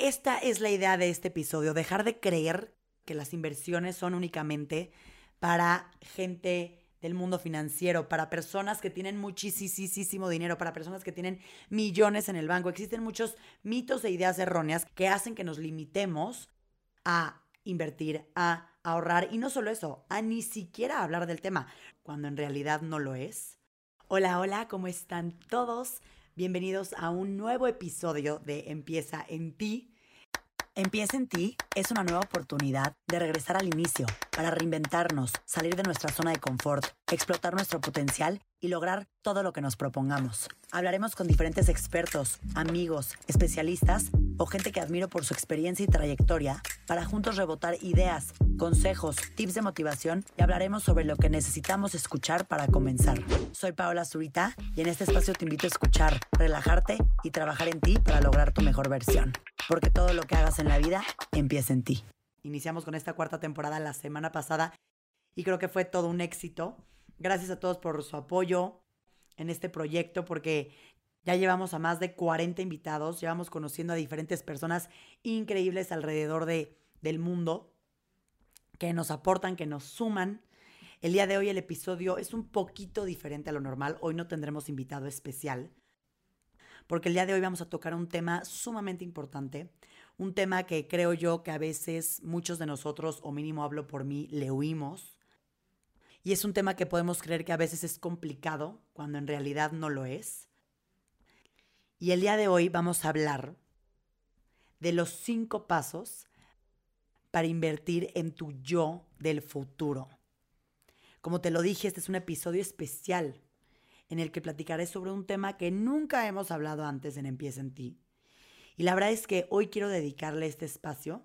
Esta es la idea de este episodio, dejar de creer que las inversiones son únicamente para gente del mundo financiero, para personas que tienen muchísimo dinero, para personas que tienen millones en el banco. Existen muchos mitos e ideas erróneas que hacen que nos limitemos a invertir, a ahorrar y no solo eso, a ni siquiera hablar del tema, cuando en realidad no lo es. Hola, hola, ¿cómo están todos? Bienvenidos a un nuevo episodio de Empieza en ti. Empieza en ti es una nueva oportunidad de regresar al inicio, para reinventarnos, salir de nuestra zona de confort, explotar nuestro potencial y lograr todo lo que nos propongamos. Hablaremos con diferentes expertos, amigos, especialistas o gente que admiro por su experiencia y trayectoria para juntos rebotar ideas, consejos, tips de motivación y hablaremos sobre lo que necesitamos escuchar para comenzar. Soy Paola Zurita y en este espacio te invito a escuchar, relajarte y trabajar en ti para lograr tu mejor versión. Porque todo lo que hagas en la vida empieza en ti. Iniciamos con esta cuarta temporada la semana pasada y creo que fue todo un éxito. Gracias a todos por su apoyo en este proyecto porque ya llevamos a más de 40 invitados, llevamos conociendo a diferentes personas increíbles alrededor de, del mundo que nos aportan, que nos suman. El día de hoy el episodio es un poquito diferente a lo normal. Hoy no tendremos invitado especial porque el día de hoy vamos a tocar un tema sumamente importante, un tema que creo yo que a veces muchos de nosotros, o mínimo hablo por mí, le huimos. Y es un tema que podemos creer que a veces es complicado cuando en realidad no lo es. Y el día de hoy vamos a hablar de los cinco pasos para invertir en tu yo del futuro. Como te lo dije, este es un episodio especial en el que platicaré sobre un tema que nunca hemos hablado antes en Empieza en ti. Y la verdad es que hoy quiero dedicarle este espacio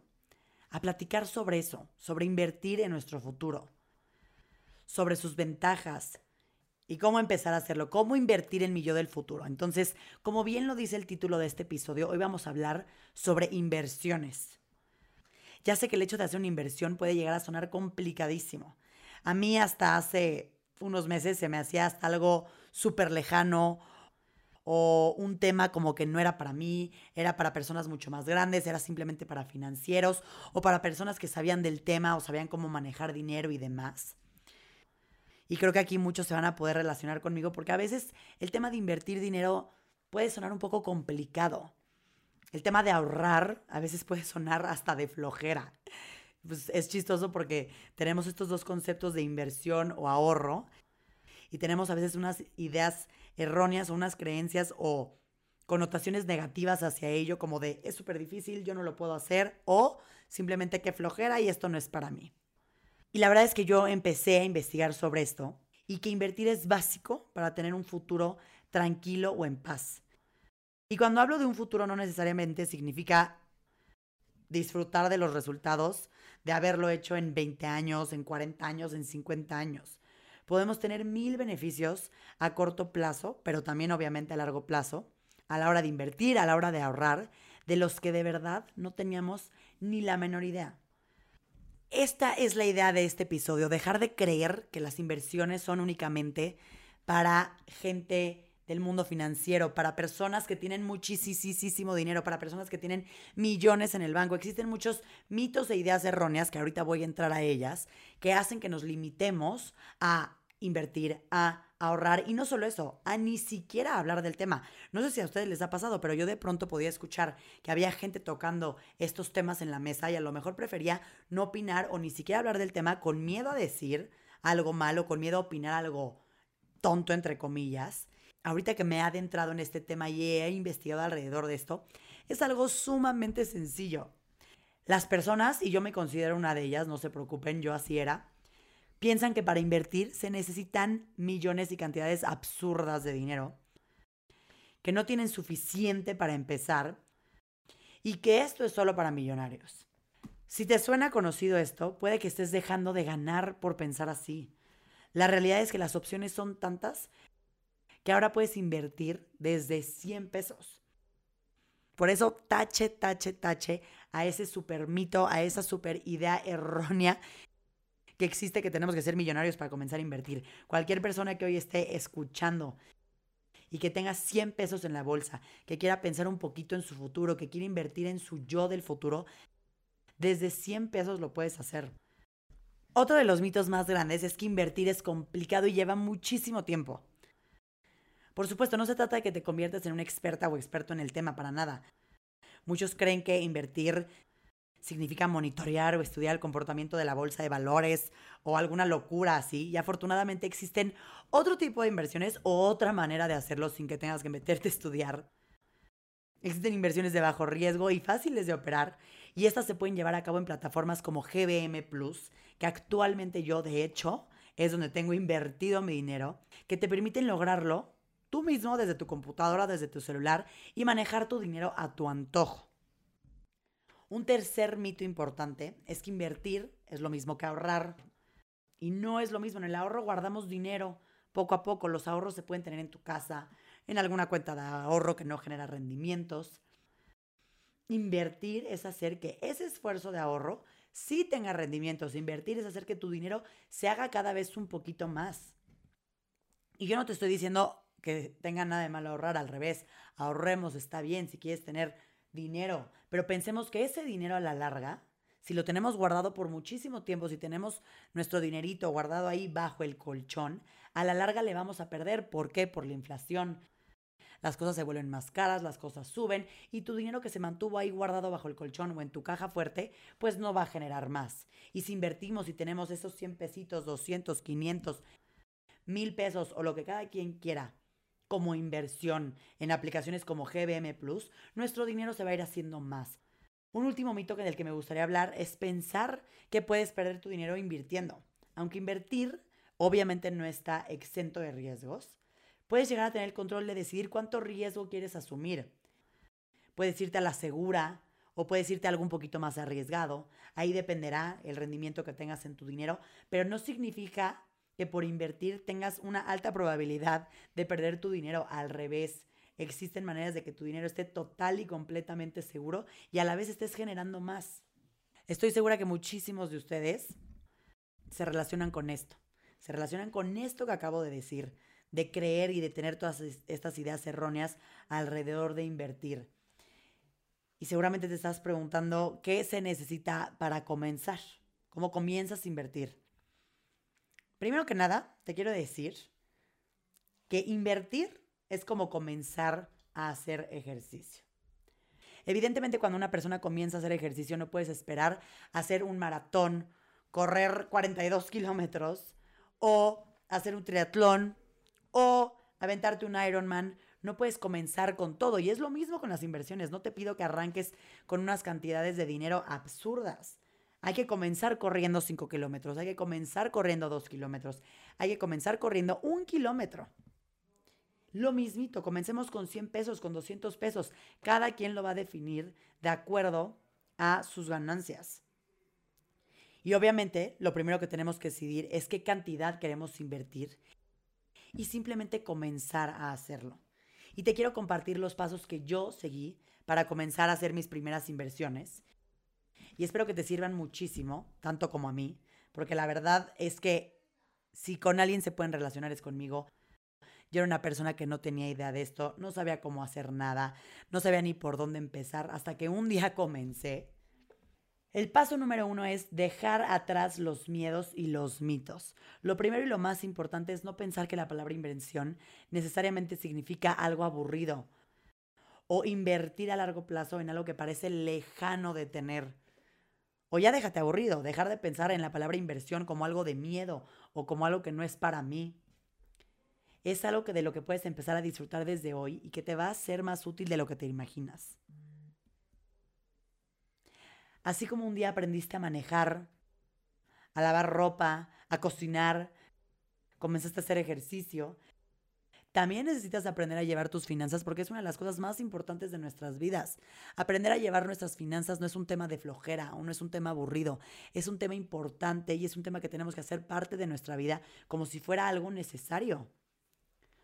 a platicar sobre eso, sobre invertir en nuestro futuro, sobre sus ventajas, y cómo empezar a hacerlo, cómo invertir en mi yo del futuro. Entonces, como bien lo dice el título de este episodio, hoy vamos a hablar sobre inversiones. Ya sé que el hecho de hacer una inversión puede llegar a sonar complicadísimo. A mí hasta hace unos meses se me hacía hasta algo súper lejano o un tema como que no era para mí, era para personas mucho más grandes, era simplemente para financieros o para personas que sabían del tema o sabían cómo manejar dinero y demás. Y creo que aquí muchos se van a poder relacionar conmigo porque a veces el tema de invertir dinero puede sonar un poco complicado. El tema de ahorrar a veces puede sonar hasta de flojera. Pues es chistoso porque tenemos estos dos conceptos de inversión o ahorro y tenemos a veces unas ideas erróneas o unas creencias o connotaciones negativas hacia ello como de es súper difícil, yo no lo puedo hacer o simplemente que flojera y esto no es para mí. Y la verdad es que yo empecé a investigar sobre esto y que invertir es básico para tener un futuro tranquilo o en paz. Y cuando hablo de un futuro no necesariamente significa disfrutar de los resultados de haberlo hecho en 20 años, en 40 años, en 50 años. Podemos tener mil beneficios a corto plazo, pero también obviamente a largo plazo, a la hora de invertir, a la hora de ahorrar, de los que de verdad no teníamos ni la menor idea. Esta es la idea de este episodio, dejar de creer que las inversiones son únicamente para gente del mundo financiero, para personas que tienen muchísimo dinero, para personas que tienen millones en el banco. Existen muchos mitos e ideas erróneas, que ahorita voy a entrar a ellas, que hacen que nos limitemos a invertir, a ahorrar y no solo eso, a ni siquiera hablar del tema. No sé si a ustedes les ha pasado, pero yo de pronto podía escuchar que había gente tocando estos temas en la mesa y a lo mejor prefería no opinar o ni siquiera hablar del tema con miedo a decir algo malo, con miedo a opinar algo tonto, entre comillas. Ahorita que me he adentrado en este tema y he investigado alrededor de esto, es algo sumamente sencillo. Las personas, y yo me considero una de ellas, no se preocupen, yo así era, piensan que para invertir se necesitan millones y cantidades absurdas de dinero, que no tienen suficiente para empezar y que esto es solo para millonarios. Si te suena conocido esto, puede que estés dejando de ganar por pensar así. La realidad es que las opciones son tantas que ahora puedes invertir desde 100 pesos. Por eso tache, tache, tache a ese super mito, a esa super idea errónea que existe que tenemos que ser millonarios para comenzar a invertir. Cualquier persona que hoy esté escuchando y que tenga 100 pesos en la bolsa, que quiera pensar un poquito en su futuro, que quiera invertir en su yo del futuro, desde 100 pesos lo puedes hacer. Otro de los mitos más grandes es que invertir es complicado y lleva muchísimo tiempo. Por supuesto, no se trata de que te conviertas en una experta o experto en el tema, para nada. Muchos creen que invertir significa monitorear o estudiar el comportamiento de la bolsa de valores o alguna locura así. Y afortunadamente existen otro tipo de inversiones o otra manera de hacerlo sin que tengas que meterte a estudiar. Existen inversiones de bajo riesgo y fáciles de operar y estas se pueden llevar a cabo en plataformas como GBM Plus, que actualmente yo de hecho es donde tengo invertido mi dinero, que te permiten lograrlo tú mismo desde tu computadora, desde tu celular y manejar tu dinero a tu antojo. Un tercer mito importante es que invertir es lo mismo que ahorrar. Y no es lo mismo. En el ahorro guardamos dinero poco a poco. Los ahorros se pueden tener en tu casa, en alguna cuenta de ahorro que no genera rendimientos. Invertir es hacer que ese esfuerzo de ahorro sí tenga rendimientos. Invertir es hacer que tu dinero se haga cada vez un poquito más. Y yo no te estoy diciendo que tenga nada de malo ahorrar, al revés. Ahorremos, está bien si quieres tener dinero, pero pensemos que ese dinero a la larga, si lo tenemos guardado por muchísimo tiempo, si tenemos nuestro dinerito guardado ahí bajo el colchón, a la larga le vamos a perder. ¿Por qué? Por la inflación. Las cosas se vuelven más caras, las cosas suben y tu dinero que se mantuvo ahí guardado bajo el colchón o en tu caja fuerte, pues no va a generar más. Y si invertimos y tenemos esos 100 pesitos, 200, 500, mil pesos o lo que cada quien quiera como inversión en aplicaciones como GBM Plus, nuestro dinero se va a ir haciendo más. Un último mito del que me gustaría hablar es pensar que puedes perder tu dinero invirtiendo. Aunque invertir obviamente no está exento de riesgos, puedes llegar a tener el control de decidir cuánto riesgo quieres asumir. Puedes irte a la segura o puedes irte a algo un poquito más arriesgado. Ahí dependerá el rendimiento que tengas en tu dinero, pero no significa que por invertir tengas una alta probabilidad de perder tu dinero. Al revés, existen maneras de que tu dinero esté total y completamente seguro y a la vez estés generando más. Estoy segura que muchísimos de ustedes se relacionan con esto. Se relacionan con esto que acabo de decir, de creer y de tener todas estas ideas erróneas alrededor de invertir. Y seguramente te estás preguntando qué se necesita para comenzar, cómo comienzas a invertir. Primero que nada, te quiero decir que invertir es como comenzar a hacer ejercicio. Evidentemente, cuando una persona comienza a hacer ejercicio, no puedes esperar hacer un maratón, correr 42 kilómetros o hacer un triatlón o aventarte un Ironman. No puedes comenzar con todo. Y es lo mismo con las inversiones. No te pido que arranques con unas cantidades de dinero absurdas. Hay que comenzar corriendo 5 kilómetros, hay que comenzar corriendo 2 kilómetros, hay que comenzar corriendo un kilómetro. Lo mismito, comencemos con 100 pesos, con 200 pesos. Cada quien lo va a definir de acuerdo a sus ganancias. Y obviamente lo primero que tenemos que decidir es qué cantidad queremos invertir y simplemente comenzar a hacerlo. Y te quiero compartir los pasos que yo seguí para comenzar a hacer mis primeras inversiones y espero que te sirvan muchísimo, tanto como a mí, porque la verdad es que si con alguien se pueden relacionar es conmigo. Yo era una persona que no tenía idea de esto, no sabía cómo hacer nada, no sabía ni por dónde empezar, hasta que un día comencé. El paso número uno es dejar atrás los miedos y los mitos. Lo primero y lo más importante es no pensar que la palabra inversión necesariamente significa algo aburrido o invertir a largo plazo en algo que parece lejano de tener. O ya déjate aburrido, dejar de pensar en la palabra inversión como algo de miedo o como algo que no es para mí. Es algo que de lo que puedes empezar a disfrutar desde hoy y que te va a ser más útil de lo que te imaginas. Así como un día aprendiste a manejar, a lavar ropa, a cocinar, comenzaste a hacer ejercicio, también necesitas aprender a llevar tus finanzas porque es una de las cosas más importantes de nuestras vidas. Aprender a llevar nuestras finanzas no es un tema de flojera o no es un tema aburrido, es un tema importante y es un tema que tenemos que hacer parte de nuestra vida como si fuera algo necesario.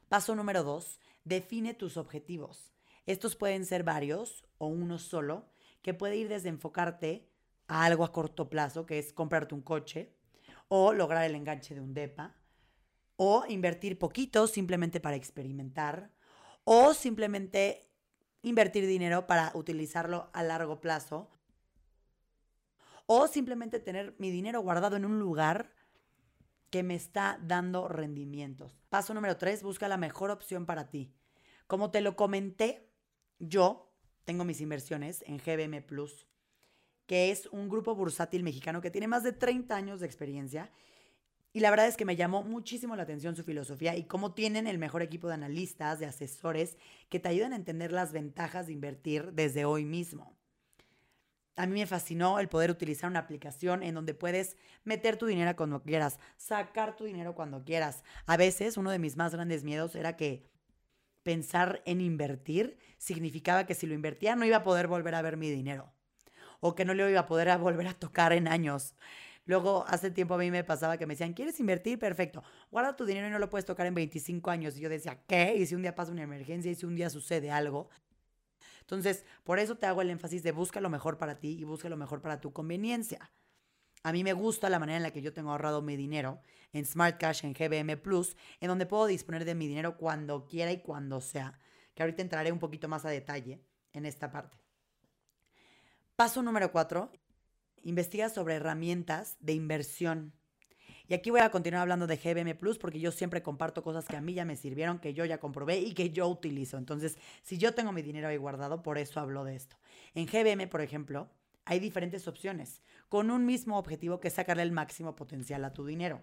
Paso número dos, define tus objetivos. Estos pueden ser varios o uno solo, que puede ir desde enfocarte a algo a corto plazo, que es comprarte un coche, o lograr el enganche de un DEPA, o invertir poquito simplemente para experimentar, o simplemente invertir dinero para utilizarlo a largo plazo o simplemente tener mi dinero guardado en un lugar que me está dando rendimientos. Paso número tres, busca la mejor opción para ti. Como te lo comenté, yo tengo mis inversiones en GBM Plus, que es un grupo bursátil mexicano que tiene más de 30 años de experiencia. Y la verdad es que me llamó muchísimo la atención su filosofía y cómo tienen el mejor equipo de analistas, de asesores, que te ayudan a entender las ventajas de invertir desde hoy mismo. A mí me fascinó el poder utilizar una aplicación en donde puedes meter tu dinero cuando quieras, sacar tu dinero cuando quieras. A veces uno de mis más grandes miedos era que pensar en invertir significaba que si lo invertía no iba a poder volver a ver mi dinero o que no lo iba a poder volver a tocar en años. Luego, hace tiempo a mí me pasaba que me decían, ¿quieres invertir? Perfecto. Guarda tu dinero y no lo puedes tocar en 25 años. Y yo decía, ¿qué? Y si un día pasa una emergencia y si un día sucede algo. Entonces, por eso te hago el énfasis de busca lo mejor para ti y busca lo mejor para tu conveniencia. A mí me gusta la manera en la que yo tengo ahorrado mi dinero en Smart Cash, en GBM Plus, en donde puedo disponer de mi dinero cuando quiera y cuando sea. Que ahorita entraré un poquito más a detalle en esta parte. Paso número cuatro, investiga sobre herramientas de inversión. Y aquí voy a continuar hablando de GBM Plus porque yo siempre comparto cosas que a mí ya me sirvieron, que yo ya comprobé y que yo utilizo. Entonces, si yo tengo mi dinero ahí guardado, por eso hablo de esto. En GBM, por ejemplo, hay diferentes opciones con un mismo objetivo que es sacarle el máximo potencial a tu dinero.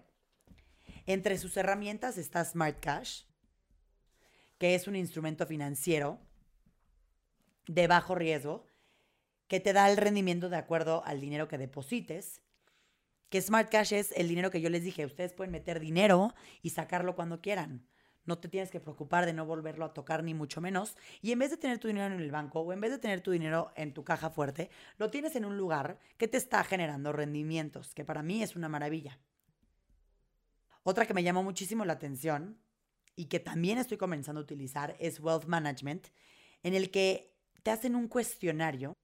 Entre sus herramientas está Smart Cash, que es un instrumento financiero de bajo riesgo que te da el rendimiento de acuerdo al dinero que deposites. Que Smart Cash es el dinero que yo les dije, ustedes pueden meter dinero y sacarlo cuando quieran. No te tienes que preocupar de no volverlo a tocar ni mucho menos. Y en vez de tener tu dinero en el banco o en vez de tener tu dinero en tu caja fuerte, lo tienes en un lugar que te está generando rendimientos, que para mí es una maravilla. Otra que me llamó muchísimo la atención y que también estoy comenzando a utilizar es Wealth Management, en el que te hacen un cuestionario,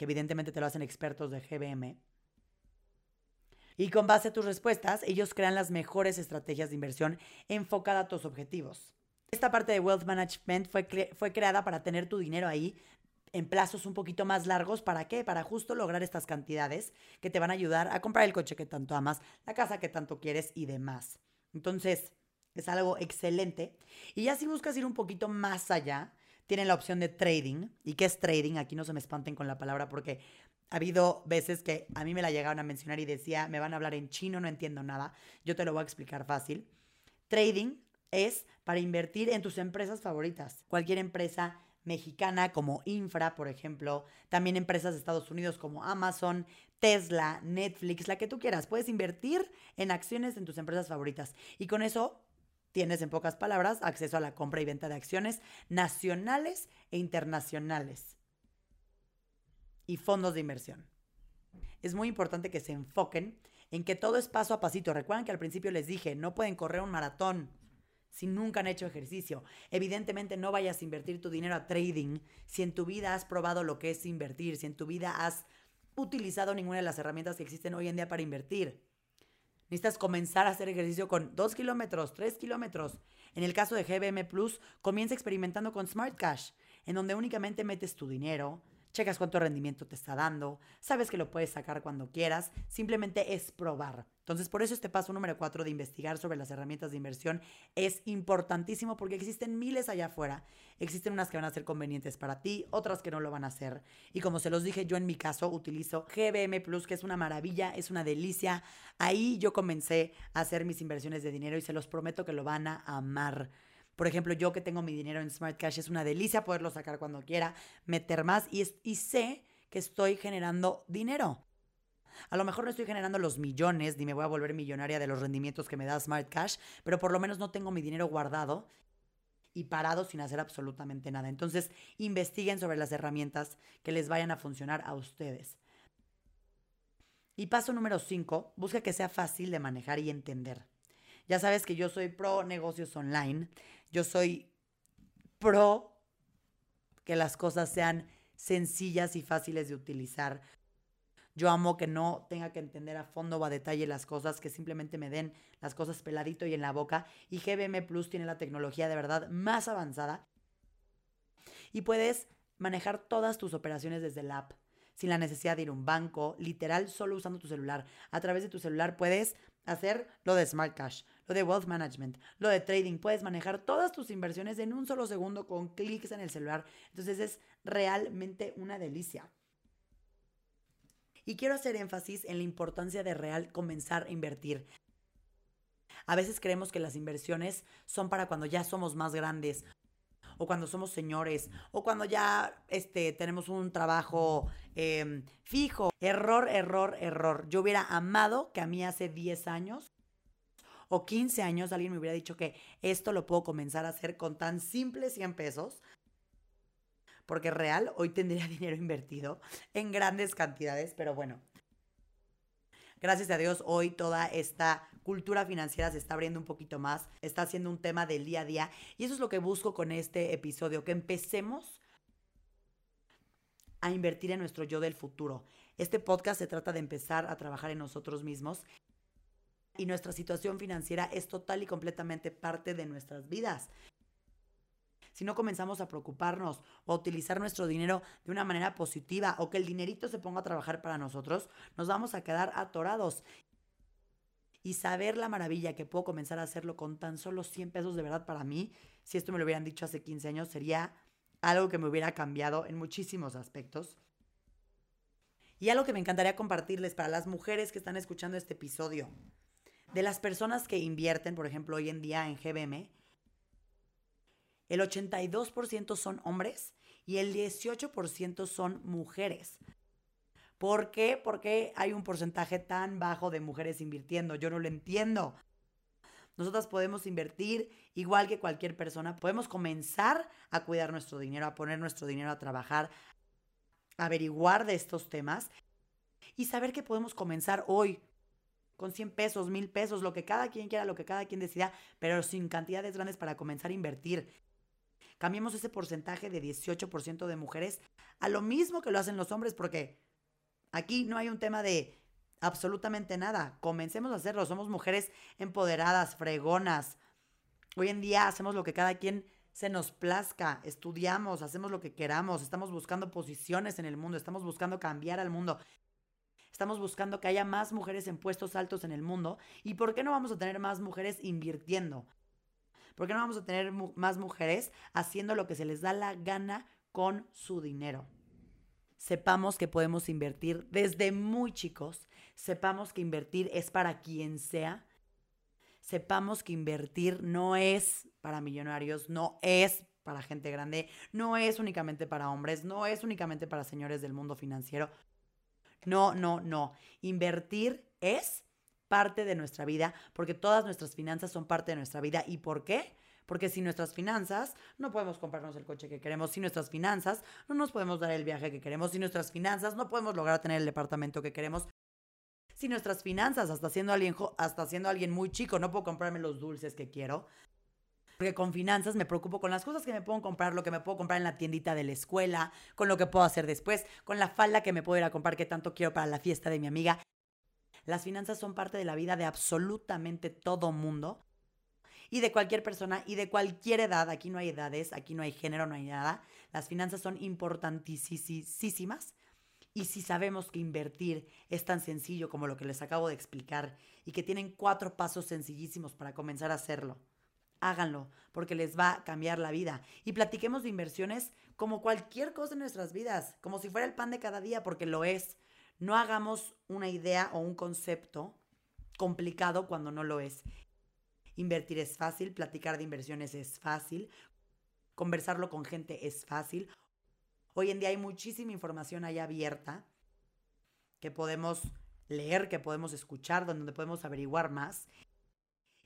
que evidentemente te lo hacen expertos de GBM, y con base a tus respuestas, ellos crean las mejores estrategias de inversión enfocada a tus objetivos. Esta parte de Wealth Management fue, fue creada para tener tu dinero ahí en plazos un poquito más largos. ¿Para qué? Para justo lograr estas cantidades que te van a ayudar a comprar el coche que tanto amas, la casa que tanto quieres y demás. Entonces, es algo excelente. Y ya si buscas ir un poquito más allá, tienen la opción de trading. ¿Y qué es trading? Aquí no se me espanten con la palabra porque ha habido veces que a mí me la llegaron a mencionar y decía, me van a hablar en chino, no entiendo nada. Yo te lo voy a explicar fácil. Trading es para invertir en tus empresas favoritas. Cualquier empresa mexicana como Infra, por ejemplo, también empresas de Estados Unidos como Amazon, Tesla, Netflix, la que tú quieras. Puedes invertir en acciones en tus empresas favoritas. Y con eso tienes, en pocas palabras, acceso a la compra y venta de acciones nacionales e internacionales y fondos de inversión. Es muy importante que se enfoquen en que todo es paso a pasito. Recuerden que al principio les dije, no pueden correr un maratón si nunca han hecho ejercicio. Evidentemente no vayas a invertir tu dinero a trading si en tu vida has probado lo que es invertir, si en tu vida has utilizado ninguna de las herramientas que existen hoy en día para invertir. Necesitas comenzar a hacer ejercicio con 2 kilómetros, 3 kilómetros. En el caso de GBM Plus, comienza experimentando con Smart Cash, en donde únicamente metes tu dinero, checas cuánto rendimiento te está dando, sabes que lo puedes sacar cuando quieras, simplemente es probar. Entonces, por eso este paso número cuatro de investigar sobre las herramientas de inversión es importantísimo porque existen miles allá afuera. Existen unas que van a ser convenientes para ti, otras que no lo van a hacer. Y como se los dije, yo en mi caso utilizo GBM Plus, que es una maravilla, es una delicia. Ahí yo comencé a hacer mis inversiones de dinero y se los prometo que lo van a amar. Por ejemplo, yo que tengo mi dinero en Smart Cash, es una delicia poderlo sacar cuando quiera, meter más y, sé que estoy generando dinero. A lo mejor no estoy generando los millones ni me voy a volver millonaria de los rendimientos que me da Smart Cash, pero por lo menos no tengo mi dinero guardado y parado sin hacer absolutamente nada. Entonces, investiguen sobre las herramientas que les vayan a funcionar a ustedes. Y paso número 5, busca que sea fácil de manejar y entender. Ya sabes que yo soy pro negocios online. Yo soy pro que las cosas sean sencillas y fáciles de utilizar. Yo amo que no tenga que entender a fondo o a detalle las cosas, que simplemente me den las cosas peladito y en la boca. Y GBM Plus tiene la tecnología de verdad más avanzada. Y puedes manejar todas tus operaciones desde el app, sin la necesidad de ir a un banco, literal, solo usando tu celular. A través de tu celular puedes hacer lo de Smart Cash, lo de Wealth Management, lo de Trading. Puedes manejar todas tus inversiones en un solo segundo con clics en el celular. Entonces es realmente una delicia. Y quiero hacer énfasis en la importancia de real comenzar a invertir. A veces creemos que las inversiones son para cuando ya somos más grandes o cuando somos señores, o cuando ya este, tenemos un trabajo em, fijo. Error, error, error. Yo hubiera amado que a mí hace 10 años o 15 años alguien me hubiera dicho que esto lo puedo comenzar a hacer con tan simples 100 pesos. Porque real, hoy tendría dinero invertido en grandes cantidades, pero bueno, gracias a Dios hoy toda esta cultura financiera se está abriendo un poquito más, está siendo un tema del día a día y eso es lo que busco con este episodio, que empecemos a invertir en nuestro yo del futuro. Este podcast se trata de empezar a trabajar en nosotros mismos y nuestra situación financiera es total y completamente parte de nuestras vidas si no comenzamos a preocuparnos o a utilizar nuestro dinero de una manera positiva o que el dinerito se ponga a trabajar para nosotros, nos vamos a quedar atorados. Y saber la maravilla que puedo comenzar a hacerlo con tan solo 100 pesos de verdad para mí, si esto me lo hubieran dicho hace 15 años, sería algo que me hubiera cambiado en muchísimos aspectos. Y algo que me encantaría compartirles para las mujeres que están escuchando este episodio. De las personas que invierten, por ejemplo, hoy en día en GBM, el 82% son hombres y el 18% son mujeres. ¿Por qué? Porque hay un porcentaje tan bajo de mujeres invirtiendo. Yo no lo entiendo. Nosotras podemos invertir igual que cualquier persona. Podemos comenzar a cuidar nuestro dinero, a poner nuestro dinero a trabajar, a averiguar de estos temas y saber que podemos comenzar hoy con 100 pesos, 1000 pesos, lo que cada quien quiera, lo que cada quien decida, pero sin cantidades grandes para comenzar a invertir. Cambiemos ese porcentaje de 18% de mujeres a lo mismo que lo hacen los hombres, porque aquí no hay un tema de absolutamente nada. Comencemos a hacerlo. Somos mujeres empoderadas, fregonas. Hoy en día hacemos lo que cada quien se nos plazca, estudiamos, hacemos lo que queramos, estamos buscando posiciones en el mundo, estamos buscando cambiar al mundo. Estamos buscando que haya más mujeres en puestos altos en el mundo. ¿Y por qué no vamos a tener más mujeres invirtiendo? ¿Por qué no vamos a tener más mujeres haciendo lo que se les da la gana con su dinero? Sepamos que podemos invertir desde muy chicos, sepamos que invertir es para quien sea, sepamos que invertir no es para millonarios, no es para gente grande, no es únicamente para hombres, no es únicamente para señores del mundo financiero. No, no, no. Invertir es parte de nuestra vida, porque todas nuestras finanzas son parte de nuestra vida. ¿Y por qué? Porque sin nuestras finanzas no podemos comprarnos el coche que queremos, sin nuestras finanzas no nos podemos dar el viaje que queremos, sin nuestras finanzas no podemos lograr tener el departamento que queremos. Sin nuestras finanzas, hasta siendo alguien, hasta siendo alguien muy chico, no puedo comprarme los dulces que quiero. Porque con finanzas me preocupo con las cosas que me puedo comprar, lo que me puedo comprar en la tiendita de la escuela, con lo que puedo hacer después, con la falda que me puedo ir a comprar que tanto quiero para la fiesta de mi amiga. Las finanzas son parte de la vida de absolutamente todo mundo y de cualquier persona y de cualquier edad. Aquí no hay edades, aquí no hay género, no hay nada. Las finanzas son importantísimas. Y si sabemos que invertir es tan sencillo como lo que les acabo de explicar y que tienen cuatro pasos sencillísimos para comenzar a hacerlo, háganlo porque les va a cambiar la vida. Y platiquemos de inversiones como cualquier cosa en nuestras vidas, como si fuera el pan de cada día, porque lo es. No hagamos una idea o un concepto complicado cuando no lo es. Invertir es fácil, platicar de inversiones es fácil, conversarlo con gente es fácil. Hoy en día hay muchísima información ahí abierta que podemos leer, que podemos escuchar, donde podemos averiguar más.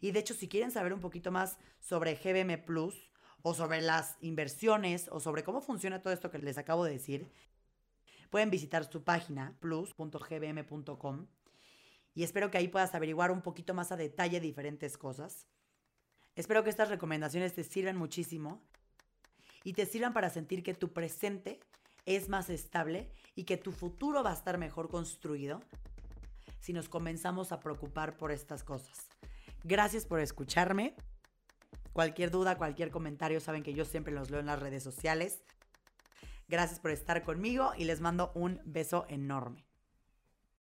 Y de hecho, si quieren saber un poquito más sobre GBM Plus o sobre las inversiones o sobre cómo funciona todo esto que les acabo de decir, pueden visitar su página plus.gbm.com y espero que ahí puedas averiguar un poquito más a detalle diferentes cosas. Espero que estas recomendaciones te sirvan muchísimo y te sirvan para sentir que tu presente es más estable y que tu futuro va a estar mejor construido si nos comenzamos a preocupar por estas cosas. Gracias por escucharme. Cualquier duda, cualquier comentario, saben que yo siempre los leo en las redes sociales. Gracias por estar conmigo y les mando un beso enorme.